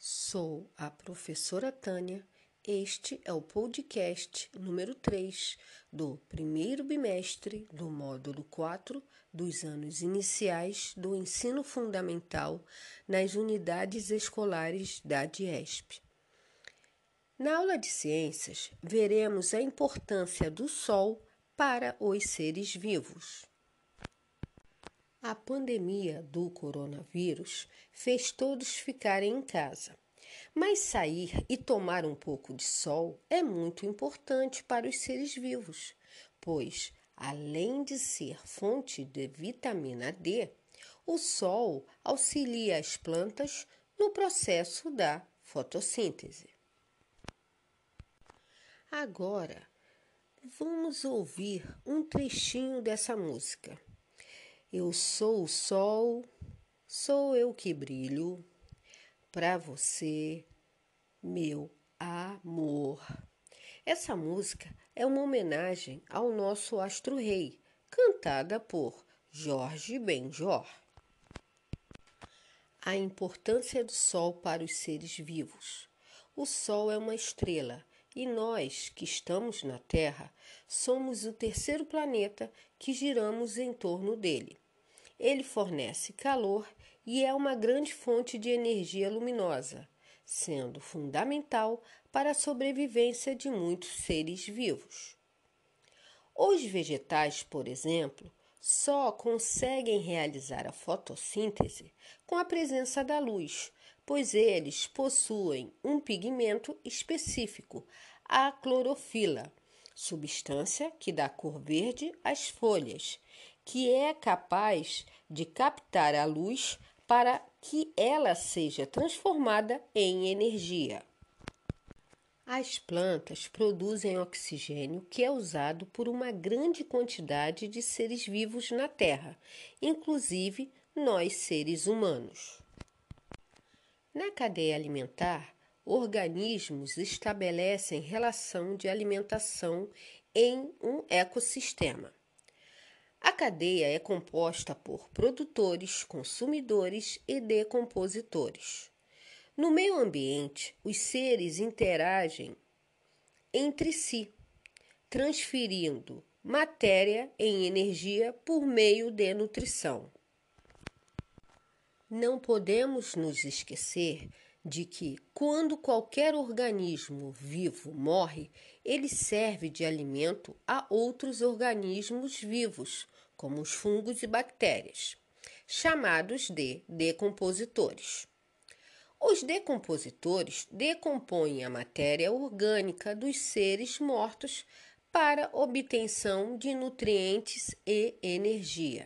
Sou a professora Tânia. Este é o podcast número 3 do primeiro bimestre do módulo 4 dos anos iniciais do ensino fundamental nas unidades escolares da DIESP. Na aula de ciências, veremos a importância do Sol para os seres vivos. A pandemia do coronavírus fez todos ficarem em casa. Mas sair e tomar um pouco de sol é muito importante para os seres vivos, pois, além de ser fonte de vitamina D, o sol auxilia as plantas no processo da fotossíntese. Agora, vamos ouvir um trechinho dessa música. Eu sou o sol, sou eu que brilho para você, meu amor. Essa música é uma homenagem ao nosso astro-rei, cantada por Jorge Benjor. A importância do Sol para os seres vivos. O Sol é uma estrela e nós, que estamos na Terra, somos o terceiro planeta que giramos em torno dele. Ele fornece calor e é uma grande fonte de energia luminosa, sendo fundamental para a sobrevivência de muitos seres vivos. Os vegetais, por exemplo, só conseguem realizar a fotossíntese com a presença da luz, pois eles possuem um pigmento específico, a clorofila, substância que dá cor verde às folhas, que é capaz de captar a luz para que ela seja transformada em energia. As plantas produzem oxigênio que é usado por uma grande quantidade de seres vivos na Terra, inclusive nós seres humanos. Na cadeia alimentar, organismos estabelecem relação de alimentação em um ecossistema. A cadeia é composta por produtores, consumidores e decompositores. No meio ambiente, os seres interagem entre si, transferindo matéria em energia por meio de nutrição. Não podemos nos esquecer de que, quando qualquer organismo vivo morre, ele serve de alimento a outros organismos vivos, como os fungos e bactérias, chamados de decompositores. Os decompositores decompõem a matéria orgânica dos seres mortos para obtenção de nutrientes e energia.